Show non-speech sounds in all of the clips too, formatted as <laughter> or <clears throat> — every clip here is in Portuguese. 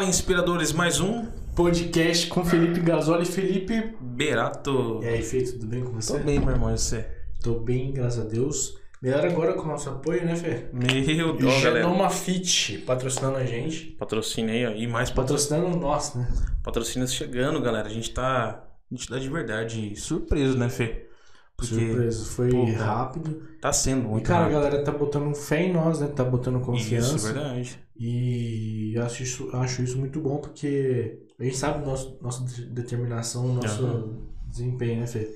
Fala, inspiradores, mais um podcast com Felipe Gasoli. Felipe. Berato. E aí, Fê, tudo bem com você? Tô bem, meu irmão, e você? Tô bem, graças a Deus. Melhor agora com o nosso apoio, né, Fê? Meu Deus, galera. Genoma Fit patrocinando a gente. Patrocínio aí, ó. E mais patrocínio. Patrocinando nós, né? Patrocínios chegando, galera. A gente tá. A gente tá de verdade surpreso, né, Fê? Porque Surpresa, foi pô, cara, rápido. tá sendo E, muito cara, a rápido. galera tá botando fé em nós, né? Tá botando confiança. Isso, verdade. E eu acho isso, acho isso muito bom porque a gente sabe nosso, nossa de- determinação, nosso Aham. desempenho, né, Fê?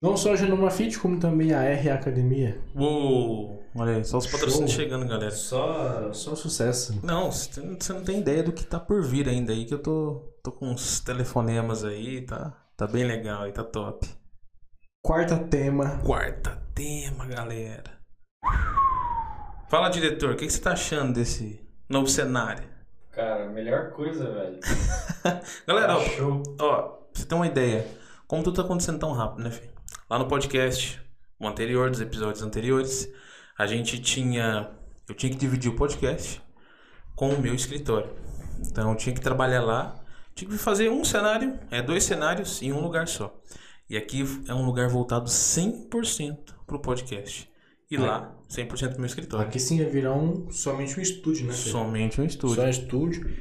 Não só a Genoma Fit, como também a RA Academia. Uou! Olha aí, só os patrocínios chegando, galera. Só, só sucesso. Não, você não- tem ideia do que tá por vir ainda aí, que eu tô, tô com uns telefonemas aí, tá, tá bem legal aí, tá top. Quarta tema. Quarta tema, galera. Fala, diretor, o que, que você tá achando desse novo cenário? Cara, melhor coisa, velho. <laughs> Galera, ó, ó, pra você ter uma ideia, como tudo tá acontecendo tão rápido, né, filho? Lá no podcast, o anterior, dos episódios anteriores, a gente tinha. Eu tinha que dividir o podcast com o meu escritório. Então eu tinha que trabalhar lá, tinha que fazer um cenário, é dois cenários em um lugar só. E aqui é um lugar voltado 100% pro podcast. E lá, 100% pro meu escritório. Aqui sim ia virar um, somente um estúdio, né? Somente um estúdio. Só um estúdio.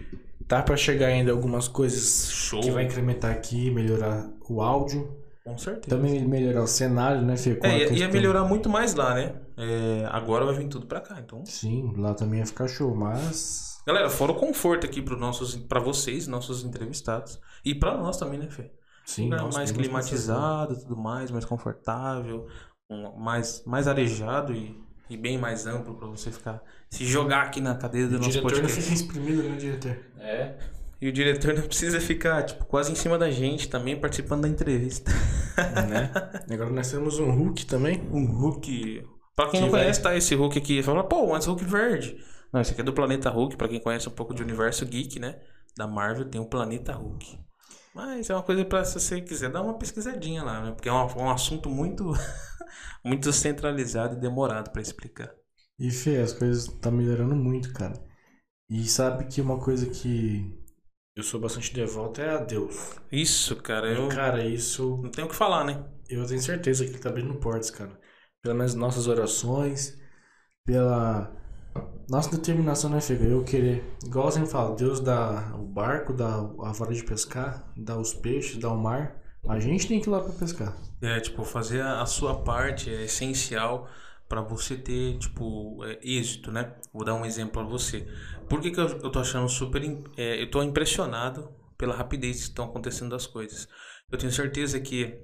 Tá pra chegar ainda algumas coisas Show. que vai incrementar aqui, melhorar o áudio. Com certeza. Também melhorar o cenário, né, Fê? Com É, ia, ia melhorar muito mais lá, né? É, agora vai vir tudo pra cá, então. Sim, lá também ia ficar show, mas. Galera, fora o conforto aqui para nossos, para vocês, nossos entrevistados e pra nós também, né, Fê? Sim, Lugar nós mais temos climatizado, tudo mais, mais confortável, um- mais, mais arejado e, e bem mais amplo pra você ficar se jogar aqui na cadeira do O nosso diretor não podcast. fica exprimido, né, diretor? É. E o diretor não precisa ficar tipo quase em cima da gente também participando da entrevista. <laughs> né? Agora nós temos um Hulk também. Um Hulk. Pra quem não Que vai- conhece, tá? Esse Hulk aqui. Fala, pô, antes Hulk verde. Não, esse aqui é do Planeta Hulk. Pra quem conhece um pouco de universo geek, né? Da Marvel, tem o Planeta Hulk. Mas é uma coisa pra se você quiser dar uma pesquisadinha lá, né? Porque é um, um assunto muito, <laughs> muito centralizado e demorado pra explicar. E Fê, as coisas tá melhorando muito, cara. E sabe que uma coisa que eu sou bastante devoto é a Deus. Isso, cara, eu cara, isso não tenho o que falar, né? eu tenho certeza que ele tá abrindo portas, cara. Pelas nossas orações, pela nossa determinação, né, Fê? Eu querer, igual eu sempre falo, Deus dá o barco, dá a vara de pescar, dá os peixes, dá o mar. A gente tem que ir lá pra pescar. É, tipo, fazer a, sua parte é essencial pra você ter, tipo, é, êxito, né? Vou dar um exemplo pra você. Por que, que eu, eu tô achando super. é, eu tô impressionado pela rapidez que estão acontecendo as coisas. Eu tenho certeza que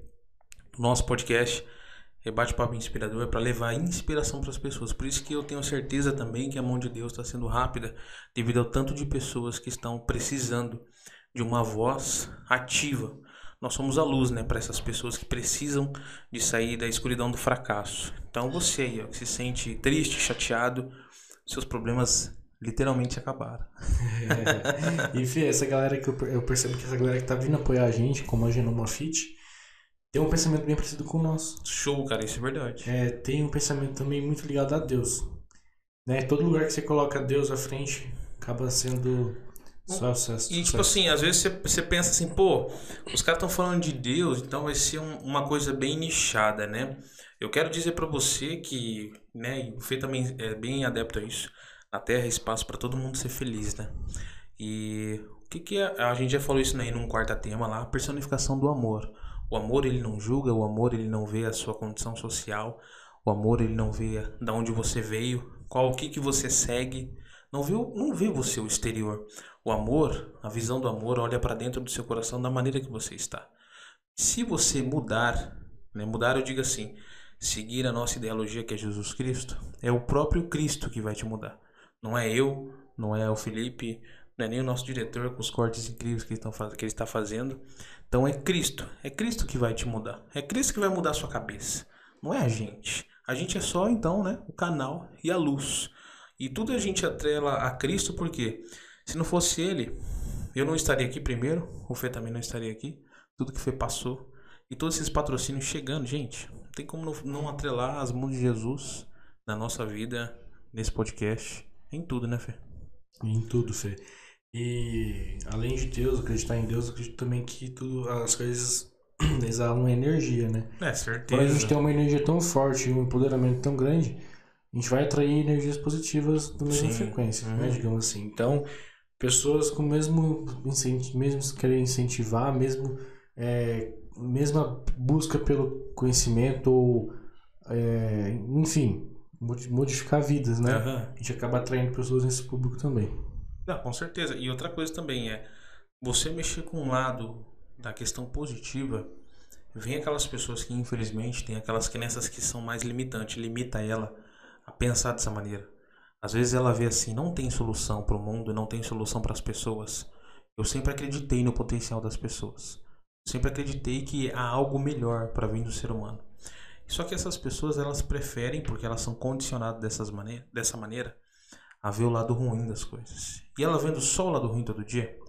o nosso podcast é bate-papo inspirador para levar inspiração para as pessoas. Por isso que eu tenho certeza também que a mão de Deus está sendo rápida devido ao tanto de pessoas que estão precisando de uma voz ativa. Nós somos a luz, né, para essas pessoas que precisam de sair da escuridão do fracasso. Então você aí, ó, que se sente triste, chateado, seus problemas literalmente acabaram. <laughs> E Fê, essa galera que eu, eu percebo que essa galera que tá vindo apoiar a gente, como a Genoma Fit, tem um pensamento bem parecido com o nosso. Show, cara, isso é verdade. É, tem um pensamento também muito ligado a Deus. Né? Todo lugar que você coloca Deus à frente acaba sendo só sucesso. E tipo assim, às vezes você, você pensa assim, pô, os caras estão falando de Deus, então vai ser um- uma coisa bem nichada, né? Eu quero dizer pra você que, né, e o Fê também é bem adepto a isso. Na Terra é espaço pra todo mundo ser feliz, né? E o que que é, a gente já falou isso aí num quarta tema lá, personificação do amor. O amor ele não julga, o amor ele não vê a sua condição social, o amor ele não vê da onde você veio, qual o que que você segue, não vê, não vê você o exterior. O amor, a visão do amor olha para dentro do seu coração da maneira que você está. Se você mudar, né, mudar eu digo assim, seguir a nossa ideologia que é Jesus Cristo, é o próprio Cristo que vai te mudar. Não é eu, não é o Felipe, não é nem o nosso diretor com os cortes incríveis que ele, faz- que ele está fazendo. Então é Cristo, é Cristo que vai te mudar. É Cristo que vai mudar a sua cabeça. Não é a gente. A gente é só então, né, o canal e a luz. E tudo a gente atrela a Cristo porque se não fosse ele, eu não estaria aqui primeiro, o Fê também não estaria aqui. Tudo que Fê passou e todos esses patrocínios chegando, gente. Não tem como não, não atrelar as mãos de Jesus na nossa vida, nesse podcast, em tudo, né, Fê? Em tudo, Fê. E além de Deus, acreditar em Deus, eu acredito também que tudo, as coisas <clears throat> exalam energia, né? É, Quando a gente certeza. tem uma energia tão forte e um empoderamento tão grande, a gente vai atrair energias positivas da mesma Sim. frequência, né? Uhum. Digamos assim. Então, pessoas com o mesmo mesmo querer incentivar, mesmo é, mesma busca pelo conhecimento ou é, enfim, modi- modificar vidas, né? Aham. A gente acaba atraindo pessoas nesse público também. Não, com certeza. E outra coisa também é você mexer com um lado da questão positiva. Vem aquelas pessoas que infelizmente tem aquelas crenças que são mais limitantes, limita ela a pensar dessa maneira. Às vezes ela vê assim, não tem solução para o mundo, não tem solução para as pessoas. Eu sempre acreditei no potencial das pessoas. Sempre acreditei que há algo melhor para vir do ser humano. Só que essas pessoas elas preferem, porque elas são condicionadas dessas mane dessa maneira, a ver o lado ruim das coisas. E ela vendo só o lado ruim todo dia,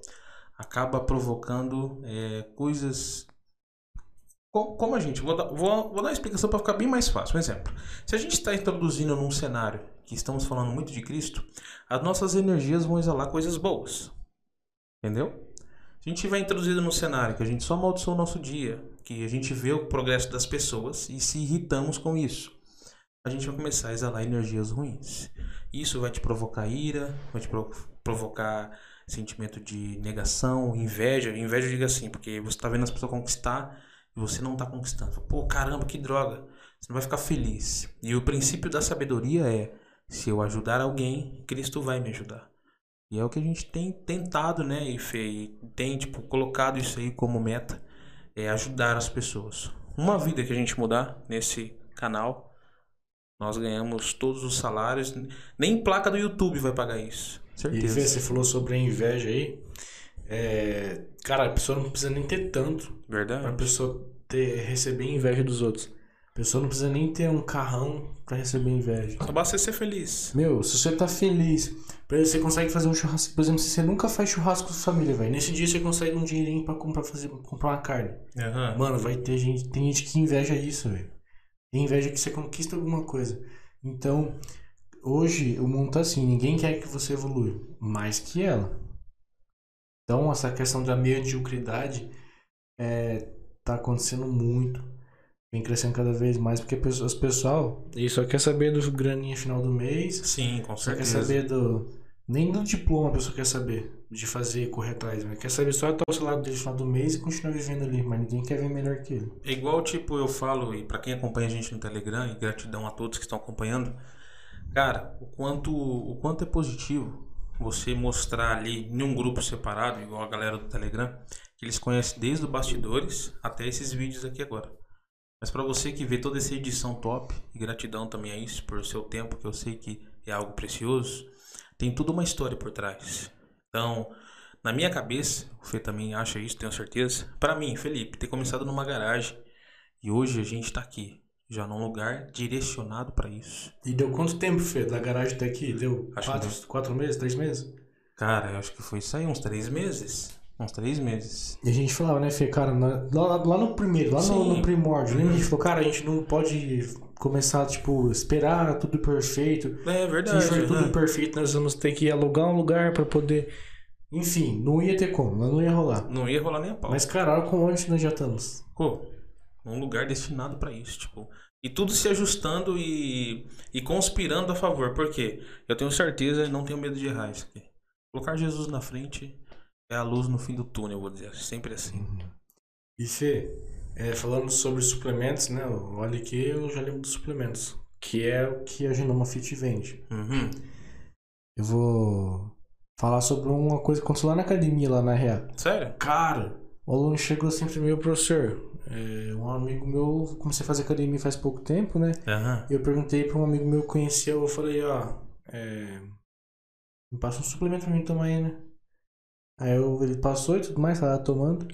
acaba provocando é, coisas. Co- Como a gente, vou dar, vou, vou dar uma explicação para ficar bem mais fácil. Um exemplo: se a gente está introduzindo num cenário que estamos falando muito de Cristo, as nossas energias vão exalar coisas boas. Entendeu? Se a gente tiver introduzido num cenário que a gente só amaldiçoa o nosso dia, que a gente vê o progresso das pessoas e se irritamos com isso, a gente vai começar a exalar energias ruins. Isso vai te provocar ira, vai te pro- provocar sentimento de negação, inveja. Inveja, diga assim, porque você tá vendo as pessoas conquistar e você não tá conquistando. Pô, caramba, que droga. Você não vai ficar feliz. E o princípio da sabedoria é: se eu ajudar alguém, Cristo vai me ajudar. E é o que a gente tem tentado, né, e e tem, tipo, colocado isso aí como meta, é ajudar as pessoas. Uma vida que a gente mudar nesse canal, nós ganhamos todos os salários. Nem placa do YouTube vai pagar isso. E Certeza. Fê, você falou sobre a inveja aí. É, Cara, a pessoa não precisa nem ter tanto pra Verdade. pessoa ter, receber inveja dos outros. A pessoa não precisa nem ter um carrão pra receber inveja. Só basta você ser feliz. Meu, se você tá feliz, você consegue fazer um churrasco. Por exemplo, se você nunca faz churrasco com sua família, velho. Nesse dia você consegue um dinheirinho pra comprar, fazer, comprar uma carne. Aham. Mano, vai ter gente. Tem gente que inveja isso, velho. Tem inveja que você conquista alguma coisa. Então, hoje o mundo tá assim, ninguém quer que você evolua mais que ela. Então, essa questão da mediocridade é, tá acontecendo muito. Vem crescendo cada vez mais, porque pessoas- as pessoal ele só quer saber do graninha final do mês, Sim, com só quer certeza. saber do. Nem do diploma a pessoa quer saber de fazer, correr atrás, mas quer saber só até o salário dele no final do mês e continuar vivendo ali, mas ninguém quer ver melhor que ele. É igual, tipo, eu falo, e pra quem acompanha a gente no Telegram, e gratidão a todos que estão acompanhando, cara, o quanto, o quanto é positivo você mostrar ali em um grupo separado, igual a galera do Telegram, que eles conhecem desde os bastidores até esses vídeos aqui agora. Mas pra você que vê toda essa edição top, e gratidão também a isso, por seu tempo, que eu sei que é algo precioso, tem toda uma história por trás. Então, na minha cabeça, o Fê também acha isso, tenho certeza. Pra mim, Felipe, ter começado numa garagem e hoje a gente tá aqui, já num lugar direcionado pra isso. E deu quanto tempo, Fê, da garagem até aqui? Deu Acho quatro, que quatro meses, três meses? Cara, eu acho que foi isso aí, uns três meses. Uns três meses. E a gente falava, né, Fê, cara, na- lá, lá no primeiro, lá no, no primórdio, lembra? A gente falou, cara, a gente não pode começar, tipo, esperar tudo perfeito. É Se a verdade. gente for tudo né? perfeito, nós vamos ter que alugar um lugar pra poder. Enfim, não ia ter como, não ia rolar. Não ia rolar nem a pau. Mas, cara, olha como onde nós já estamos. Pô, um lugar destinado pra isso, tipo. E tudo se ajustando e, e conspirando a favor. Por quê? Eu tenho certeza e não tenho medo de errar isso aqui. Colocar Jesus na frente é a luz no fim do túnel, eu vou dizer. Sempre assim. E Fê, é, falando sobre suplementos, né? Olha aqui, eu já lembro dos suplementos. Que é o que a Genoma Fit vende. Uhum. Eu vou falar sobre uma coisa que aconteceu lá na academia, lá na Real. Sério? Cara, o aluno chegou assim pra mim, professor. É, um amigo meu, comecei a fazer academia faz pouco tempo, né? Aham. Eu perguntei pra um amigo meu que conhecia, eu falei, ó, é, me passa um suplemento pra mim tomar aí, né? Aí eu, ele passou e tudo mais, tava tomando.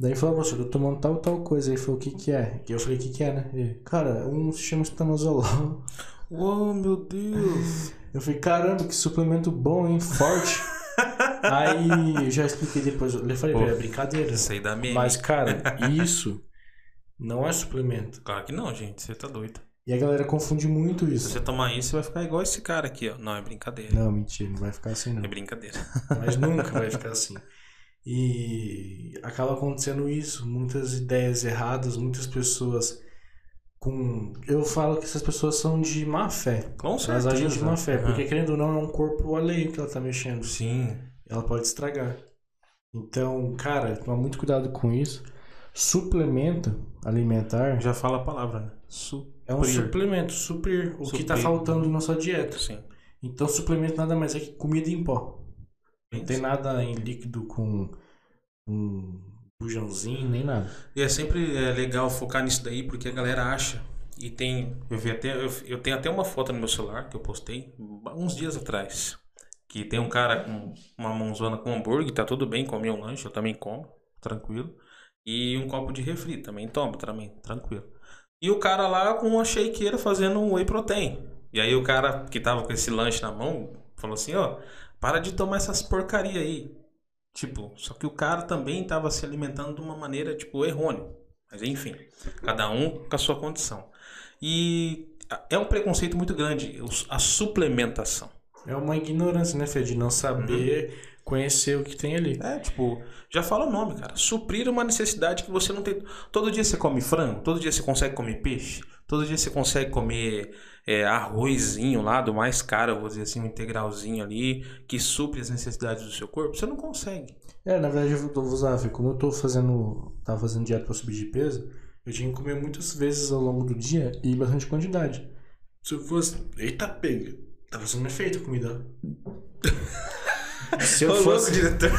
Daí ele falou, professor, eu tô tomando tal, tal coisa. Aí ele falou, o que que é? E eu falei, o que que é, né? Ele, cara, um se chama estanozolol. Oh, <laughs> meu Deus. Eu falei, caramba, que suplemento bom, hein? Forte. <laughs> Aí eu já expliquei depois. Eu falei, Pô, é brincadeira. Isso aí dá meme. Mas, cara, <laughs> isso não é suplemento. Claro que não, gente. Você tá doido. E a galera confunde muito Se isso. você tomar isso, você vai ficar igual esse cara aqui, ó. Não, é brincadeira. Não, mentira, não vai ficar assim não. É brincadeira. Mas nunca vai ficar assim. E acaba acontecendo isso, muitas ideias erradas, muitas pessoas com. Eu falo que essas pessoas são de má fé. Com Elas certeza. agem de má fé, Aham. porque querendo ou não, é um corpo alheio que ela tá mexendo. Sim. Ela pode estragar. Então, cara, toma muito cuidado com isso. Suplemento alimentar Já fala a palavra, né? Suprir. é um suplemento, suprir o que tá Suprir. faltando na sua dieta. Sim. Então, suplemento nada mais é que comida em pó. Não tem nada em líquido com um bujãozinho, nem nada. E é sempre é, legal focar nisso daí, porque a galera acha. E tem. Eu, vi até, eu, eu tenho até uma foto no meu celular que eu postei uns dias atrás. Que tem um cara com uma mãozona com hambúrguer, tá tudo bem, comi um lanche, eu também como, tranquilo. E um copo de refri, também tomo, também, tranquilo. E o cara lá com uma shakeira fazendo um whey protein. E aí o cara que tava com esse lanche na mão falou assim, ó, para de tomar essas porcaria aí. Tipo, só que o cara também tava se alimentando de uma maneira, tipo, errônea. Mas enfim, cada um com a sua condição. E é um preconceito muito grande, a suplementação. É uma ignorância, né, Fê? De não saber conhecer o que tem ali. É, tipo, já fala o nome, cara. Suprir uma necessidade que você não tem. Todo dia você come frango, todo dia você consegue comer peixe, todo dia você consegue comer é, arrozinho lá, do mais caro, eu vou dizer assim, um integralzinho ali, que supre as necessidades do seu corpo. Você não consegue. É, na verdade, eu vou usar, como eu tô fazendo. tava fazendo dieta pra subir de peso, eu tinha que comer muitas vezes ao longo do dia e em bastante quantidade. Se eu fosse. Eita, pega! Tá fazendo efeito a comida. Se eu fosse. diretor.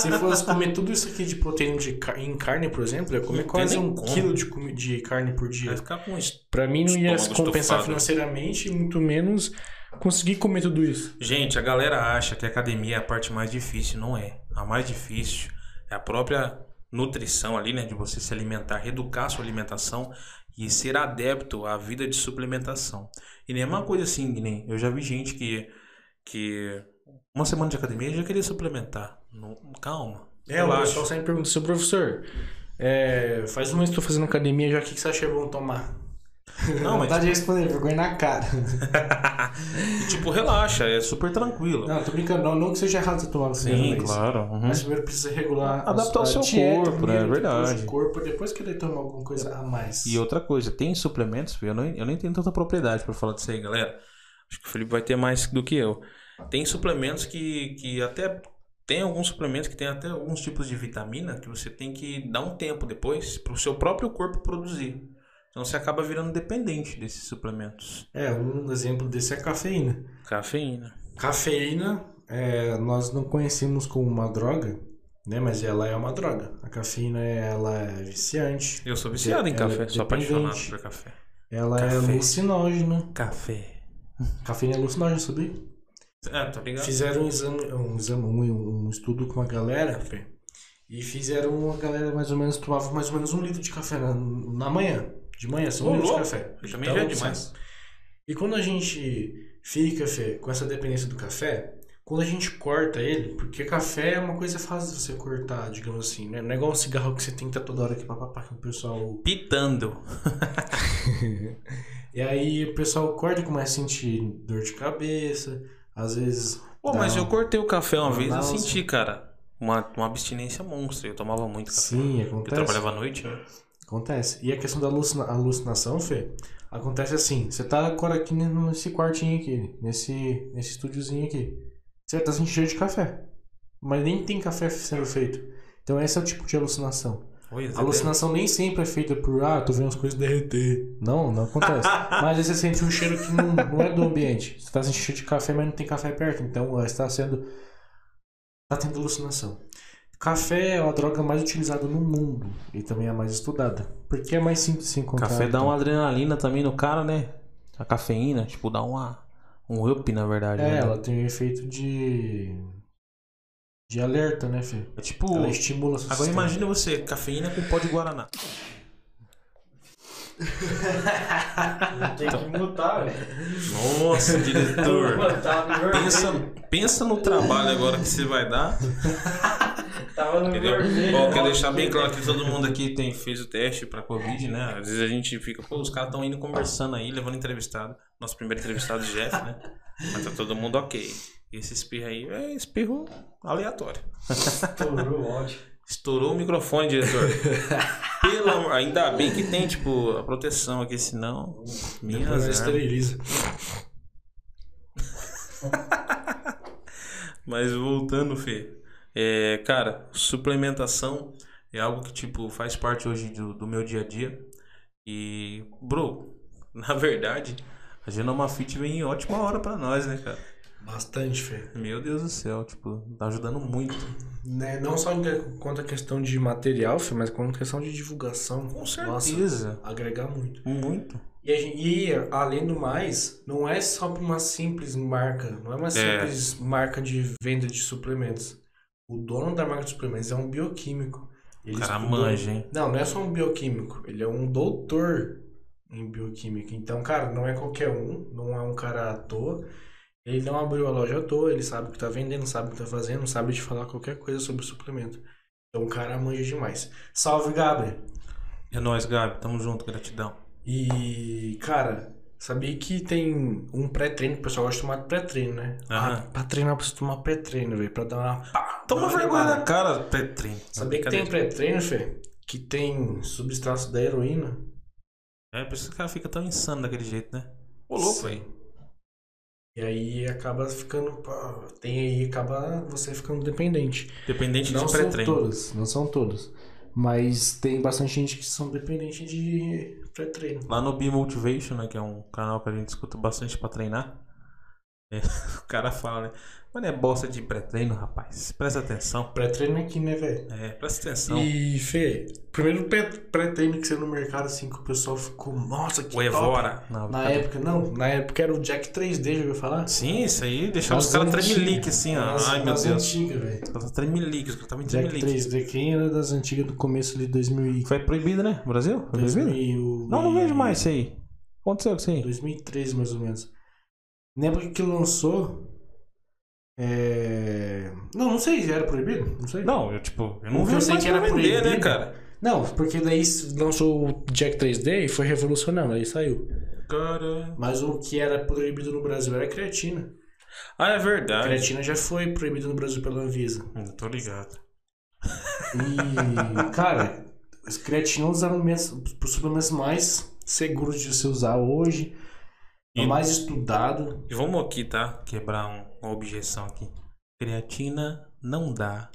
Se fosse comer tudo isso aqui de proteína de em carne, por exemplo, ia comer quase um como. quilo de, de carne por dia. ficar com. Pra mim não ia compensar estufado. financeiramente e muito menos conseguir comer tudo isso. Gente, a galera acha que a academia é a parte mais difícil. Não é. A mais difícil é a própria nutrição ali, né? De você se alimentar, reeducar a sua alimentação e ser adepto à vida de suplementação. E nem é uma coisa assim, nem eu já vi gente que, que uma semana de academia já queria suplementar. Não- calma. É, o pessoal sempre pergunta, seu professor, é, faz um mês que tô fazendo academia já, o que, que você acha bom tomar? Não, <laughs> mas Vontade de responder, vergonha na cara. <laughs> e, tipo, relaxa, é super tranquilo. Não, tô brincando, não, não que seja errado você tomar você Sim, claro. uhum. Mas primeiro precisa regular Adaptar o seu dieta corpo, né? depois Verdade. o corpo, depois querer tomar alguma coisa a mais. E outra coisa, tem suplementos, eu não, eu nem tenho tanta propriedade pra falar disso aí, galera. Acho que o Felipe vai ter mais do que eu. Tem suplementos que, que até. Tem alguns suplementos que tem até alguns tipos de vitamina que você tem que dar um tempo depois pro seu próprio corpo produzir. Então você acaba virando dependente desses suplementos. É, um exemplo desse é cafeína. Cafeína. Cafeína, é, nós não conhecemos como uma droga, né? Mas ela é uma droga. A cafeína, ela é viciante. Eu sou viciado em é café, sou apaixonado por café. Ela é Café. alucinógena. Café. Cafeína é alucinógena, sabia? É, tá ligado? Fizeram um exame, um, exame um, um estudo com a galera, Fê, e fizeram uma galera mais ou menos, tomava mais ou menos um litro de café na, na manhã. De manhã, assim, um litro de café. Isso também Então, já é demais. E quando a gente fica, Fê, com essa dependência do café, quando a gente corta ele, porque café é uma coisa fácil de você cortar, digamos assim, né? Não é igual um cigarro que você tem que estar toda hora aqui papapá, que o pessoal. Pitando. <laughs> E aí o pessoal corta e começa a sentir dor de cabeça, às vezes. Pô, mas eu cortei o café uma vez e senti, cara, uma, uma abstinência monstra. Eu tomava muito café. Sim, Eu acontece. trabalhava à noite, né? Acontece. E a questão da alucina- alucinação, Fê, acontece assim. Você tá agora aqui nesse quartinho aqui, nesse, nesse estúdiozinho aqui. Você tá sentindo cheiro de café. Mas nem tem café sendo feito. Então esse é o tipo de alucinação. Oi, A alucinação nem sempre é feita por, ah, tô vendo as coisas derreter. Não, não acontece. <laughs> mas vezes você sente um cheiro que não, não é do ambiente. Você tá sentindo cheiro de café, mas não tem café perto. Então eh, está sendo. Tá tendo alucinação. Café é a droga mais utilizada no mundo e também é a mais estudada. Porque é mais simples de se encontrar. Café dá então. uma adrenalina também no cara, né? A cafeína, tipo, dá uma, um up, na verdade. É, né? ela tem um efeito de. De alerta, né, Fê? É tipo. Ela estimula Agora sistema. imagina você, cafeína com pó de Guaraná. <laughs> Tem que mutar, velho. Nossa, diretor. Pensa, pensa no trabalho agora que você vai dar. Tava no Entendeu? Bom, quero deixar bem claro que todo mundo aqui tem, fez o teste pra Covid, né? Às vezes a gente fica, pô, os caras estão indo conversando aí, levando entrevistado. Nosso primeiro entrevistado, Jeff, né? Mas tá todo mundo ok. Esse espirro aí é espirro aleatório. Estourou, ótimo. Estourou o microfone, diretor. Ainda bem que tem, tipo, a proteção aqui, senão. Nós armas. esteriliza. Mas voltando, Fê. É, cara, suplementação é algo que, tipo, faz parte hoje do, do meu dia a dia. E, bro, <laughs> na verdade, a Genoma Fit vem em ótima hora pra nós, né, cara? Bastante, Fê. Meu Deus do céu, tipo, tá ajudando muito. Né, Não só de- quanto a questão de material, Fê, mas quanto a questão de divulgação. Com Nossa, certeza. agregar muito. Muito. E, a gen- e, além do mais, não é só uma simples marca, não é uma simples marca de venda de suplementos. O dono da marca de suplementos é um bioquímico. Ele O cara estudou- manja, hein? Não, não é só um bioquímico, ele é um doutor em bioquímica. Então, cara, não é qualquer um, não é um cara à toa. Ele não abriu a loja à toa, ele sabe o que tá vendendo, sabe o que tá fazendo, sabe de falar qualquer coisa sobre suplemento. Então, o cara manja demais. Salve, Gabriel! É nóis, Gabi. Tamo junto, gratidão. E, cara, sabia que tem um pré-treino, que o pessoal gosta de tomar pré-treino, né? Aham. Ah, pra treinar, precisa tomar pré-treino, velho, pra dar uma pá, Toma dar uma vergonha na cara, Petrinho. Sabia que tem pré-treino, Fê? Que tem substrato da heroína? É, por isso que o cara fica tão insano daquele jeito, né? Ô, louco, Sim. velho. E aí acaba ficando. pá, Tem aí, acaba você ficando dependente. Dependente Não de são pré-treino. todas, não são todas. Mas tem bastante gente que são dependentes de pré-treino. Lá no B-Motivation, né, que é um canal que a gente escuta bastante pra treinar, é, <laughs> o cara fala, né? Mano, é bosta de pré-treino, rapaz. Presta atenção. Pré-treino é aqui, né, velho? É, presta atenção. E, Fê, primeiro pré- pré-treino que você no mercado, assim, que o pessoal ficou, nossa, que O Evora. Não, top. Na cadê? época, não, na época era o Jack 3D, já ouviu falar? Sim, isso aí deixava os caras tremelique assim, ó. Nas- Ai, meu nas Deus. antigas, velho. Os caras tremelique, os caras estavam em Jack tremelique. 3D, quem era das antigas do começo ali, 2000 e... Foi proibido, né? No Brasil? Foi proibido? 2000 Não, não vejo mais isso aí. Aconteceu com isso aí. 2013, mais ou menos. Na época que lançou. É... Não, não sei, era proibido? Não sei. Não, eu tipo, eu não Porque eu sei que era vender, né, proibido. cara? Não, porque daí lançou o Jack 3D e foi revolucionando, aí saiu. Cara. Mas o que era proibido no Brasil era a creatina. Ah, é A verdade. creatina já foi proibida no Brasil pela Anvisa. Hum, tô ligado. E, cara, as creatina é um dos alimentos, os suplementos mais seguros de se usar hoje. É E- o mais estudado. E vamos aqui, tá? Quebrar um- uma objeção aqui. Creatina não dá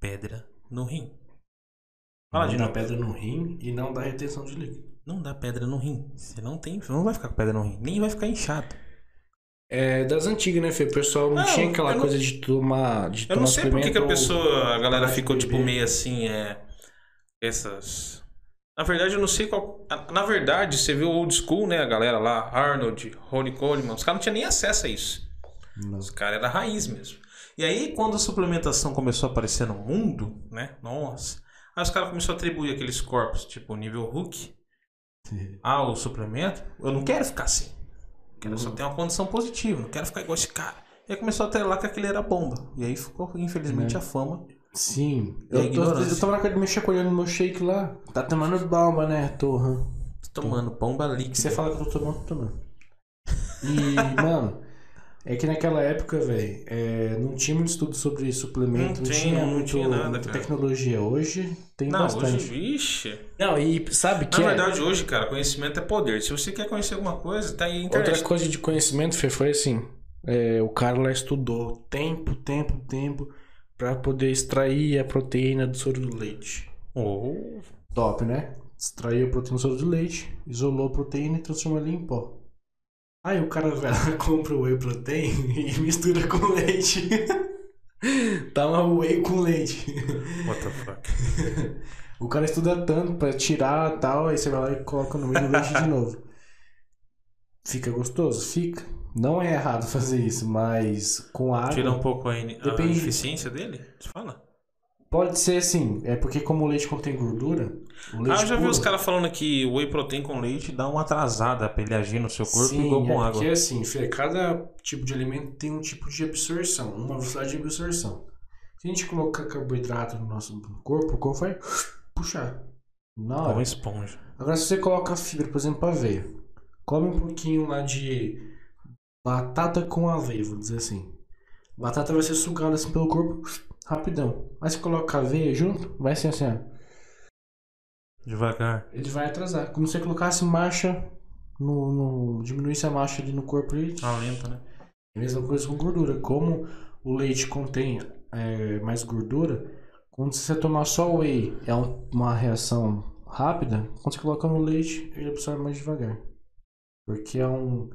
pedra no rim. Fala de não dá novo. pedra no rim e não dá retenção de líquido. Não dá pedra no rim. Você não tem, você não vai ficar com pedra no rim, nem vai ficar inchado. É das antigas, né, Fê? O pessoal não, Não, tinha aquela não- coisa de tomar. De Eu tomar não sei por que, a pessoa, a galera ficou tipo meio assim, é essas Na verdade, eu não sei qual. Na verdade, você viu o old school, né? A galera lá, Arnold, Ronnie Coleman, os caras não tinham nem acesso a isso. Não. Os caras eram raiz mesmo. E aí, quando a suplementação começou a aparecer no mundo, né? Nossa. Aí os caras começaram a atribuir aqueles corpos, tipo nível Hulk, ao suplemento. Eu não quero ficar assim. Quero só ter uma condição positiva. Não quero ficar igual esse cara. E aí começou a atrelar que aquele era bomba. E aí ficou, infelizmente, Né? a fama. Sim. A Eu, tô, eu tava na academia chacoalhando meu shake lá. Tá tomando bomba, né? Tô. hã? Tomando bomba líquida. Você fala que eu tô tomando, tô tomando. E, <laughs> mano, é que naquela época, velho, é, não tinha muito estudo sobre suplemento, Não não, tinha, tinha, não muito, tinha nada, tecnologia. Hoje tem Não, bastante. hoje, vixe. Não, e sabe que Na é- verdade, hoje, cara, conhecimento é poder. Se você quer conhecer alguma coisa, tá aí internet. Outra coisa de conhecimento, Fê, foi assim: é, o cara lá estudou tempo, tempo, tempo pra poder extrair a proteína do soro do leite. Oh, Top, né? Extraiu a proteína do soro do leite, isolou a proteína e transformou ela em pó. Aí o cara vai lá, <laughs> compra o whey protein e mistura com leite. <laughs> Dá uma whey com leite. what the fuck. <laughs> O cara estuda tanto pra tirar tal, aí você vai lá e coloca no meio do leite de novo. Fica gostoso? Fica. Não é errado fazer isso, mas com água. Tira um pouco a, in- a Depende. eficiência dele? Você fala? Pode ser assim, é porque como o leite contém gordura, o leite Ah, eu já vi puro- os caras falando que o whey protein com leite dá uma atrasada pra ele agir no seu corpo Sim, igual com é água. porque assim, Fê, cada tipo de alimento tem um tipo de absorção, uma velocidade de absorção. Se a gente colocar carboidrato no nosso corpo, o corpo vai puxar. Na hora. uma esponja. Agora, se você coloca fibra, por exemplo, aveia, come um pouquinho lá de batata com aveia, vou dizer assim. Batata vai ser sugada assim pelo corpo rapidão. Mas se colocar aveia junto, vai ser assim, ó. Devagar. Ele vai atrasar. Como se você colocasse marcha no. no diminuísse a marcha ali no corpo e Ah, lenta, né? É a mesma coisa com gordura. Como o leite contém é, mais gordura, quando você tomar só whey é um- uma reação rápida, quando você coloca no leite, ele absorve mais devagar. Porque é um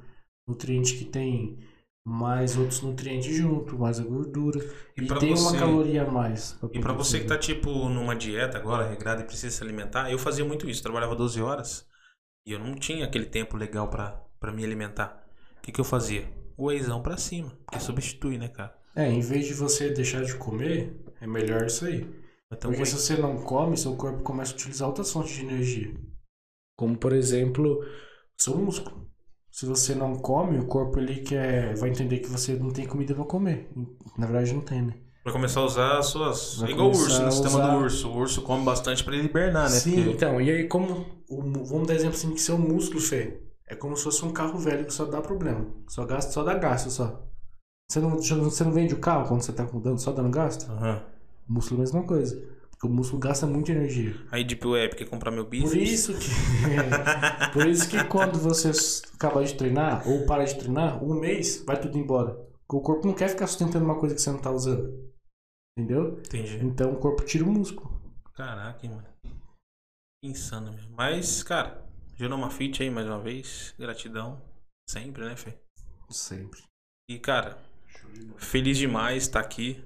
nutriente que tem mais outros nutrientes junto, mais a gordura. E E, tem você- uma caloria a mais. pra E pra poder você que fazer. tá, tipo, numa dieta agora, regrada e precisa se alimentar, eu fazia muito isso. Trabalhava 12 horas e eu não tinha aquele tempo legal pra, pra me alimentar. O que que eu fazia? O wheyzão pra cima. Porque substitui, né, cara? É, em vez de você deixar de comer, é melhor isso aí. Então, Porque whey- se você não come, seu corpo começa a utilizar outras fontes de energia. Como, por exemplo, seu músculo. Se você não come, o corpo ele quer, vai entender que você não tem comida pra comer. Na verdade, não tem, né? Pra começar a usar as suas. Vai É igual o urso, no a sistema usar- do urso. O urso come bastante pra ele hibernar, né? Sim, Porque- então, e aí como. vamos dar exemplo assim que seu músculo, Fê, é como se fosse um carro velho que só dá problema. Só gasta, só dá gasto só. Você não, você não vende o carro quando você tá dando, só dando gasto? Aham. O músculo é a mesma coisa. Porque o músculo gasta muita energia. Aí Deep Web quer comprar meu bíceps. Por isso que. <laughs> por isso que quando você acabar de treinar, ou para de treinar, um mês, vai tudo embora. Porque o corpo não quer ficar sustentando uma coisa que você não tá usando. Entendeu? Entendi. Então o corpo tira o músculo. Caraca, mano. Insano mesmo. Mas, cara, Genoma Fit aí mais uma vez. Gratidão. Sempre, né, Fê? Sempre. E, cara, feliz demais estar aqui.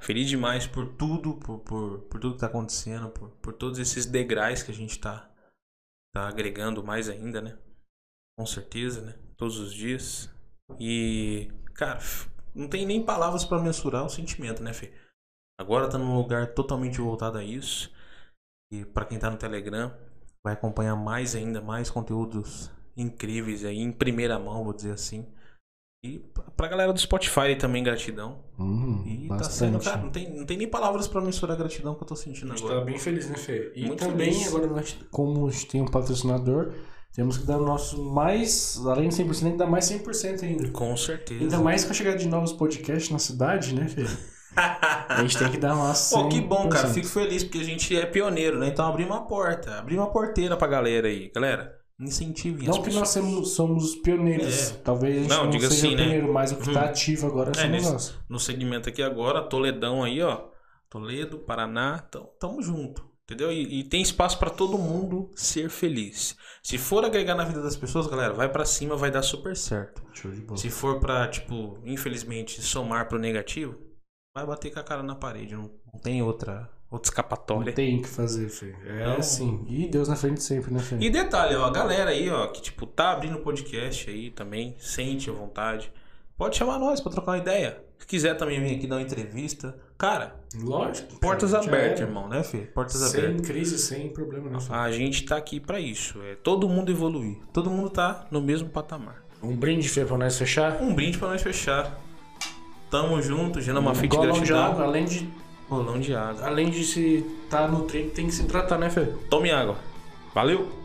Feliz demais por tudo, por, por, por tudo que tá acontecendo, por, por todos esses degraus que a gente tá, tá agregando mais ainda, né? Com certeza, né? Todos os dias. E, cara, não tem nem palavras pra mensurar o sentimento, né, Fê? Agora tá num lugar totalmente voltado a isso. E pra quem tá no Telegram, vai acompanhar mais ainda, mais conteúdos incríveis aí, em primeira mão, vou dizer assim. E pra galera do Spotify também, gratidão. Hum, E tá bastante. sendo, cara, não tem, não tem nem palavras pra mensurar a gratidão que eu tô a sentindo gente agora. tá bem feliz, né, Fê? E Muito também, feliz. agora, nós, como a gente tem um patrocinador, temos que dar o nosso mais, além de 100%, tem que dar mais 100% ainda. Com certeza. Ainda mais com a chegada de novos podcasts na cidade, né, Fê? <laughs> A gente tem que dar uma Pô, que bom, cara. 100%. Fico feliz porque a gente é pioneiro, né? Então abrir uma porta, abrir uma porteira pra galera aí. Galera, incentivem as Não que pessoas. nós somos, somos pioneiros. É. Talvez a gente Não, não, diga seja assim, né? pioneiro, mas o que tá Hum. ativo agora É, somos nós. No segmento aqui agora, Toledão aí, ó. Toledo, Paraná, tamo, tamo junto. Entendeu? E, e tem espaço pra todo mundo ser feliz. Se for agregar na vida das pessoas, galera, vai pra cima, vai dar super certo. Show de bola. Se for pra, tipo, infelizmente, somar pro negativo, vai bater com a cara na parede. Não, não tem outra, outra escapatória. Não tem o que fazer, Fê. É Não. assim. E Deus na frente sempre, né, Fê? E detalhe, ó, a galera aí, ó, que tipo, tá abrindo podcast aí também, sente à vontade. Pode chamar nós pra trocar uma ideia. Se quiser também vir aqui dar uma entrevista. Cara, Lógico. portas cara, abertas, era. irmão, né, Fê? Portas Sem abertas. crise, sem problema, né, Fê? A gente tá aqui pra isso. É todo mundo evoluir. Todo mundo tá no mesmo patamar. Um brinde, Fê, pra nós fechar. Um brinde pra nós fechar. Tamo junto, de água, gratidão. além de, Rolão de água. além de se tá no treino, tem que se tratar, né, Fê? Tome água. Valeu!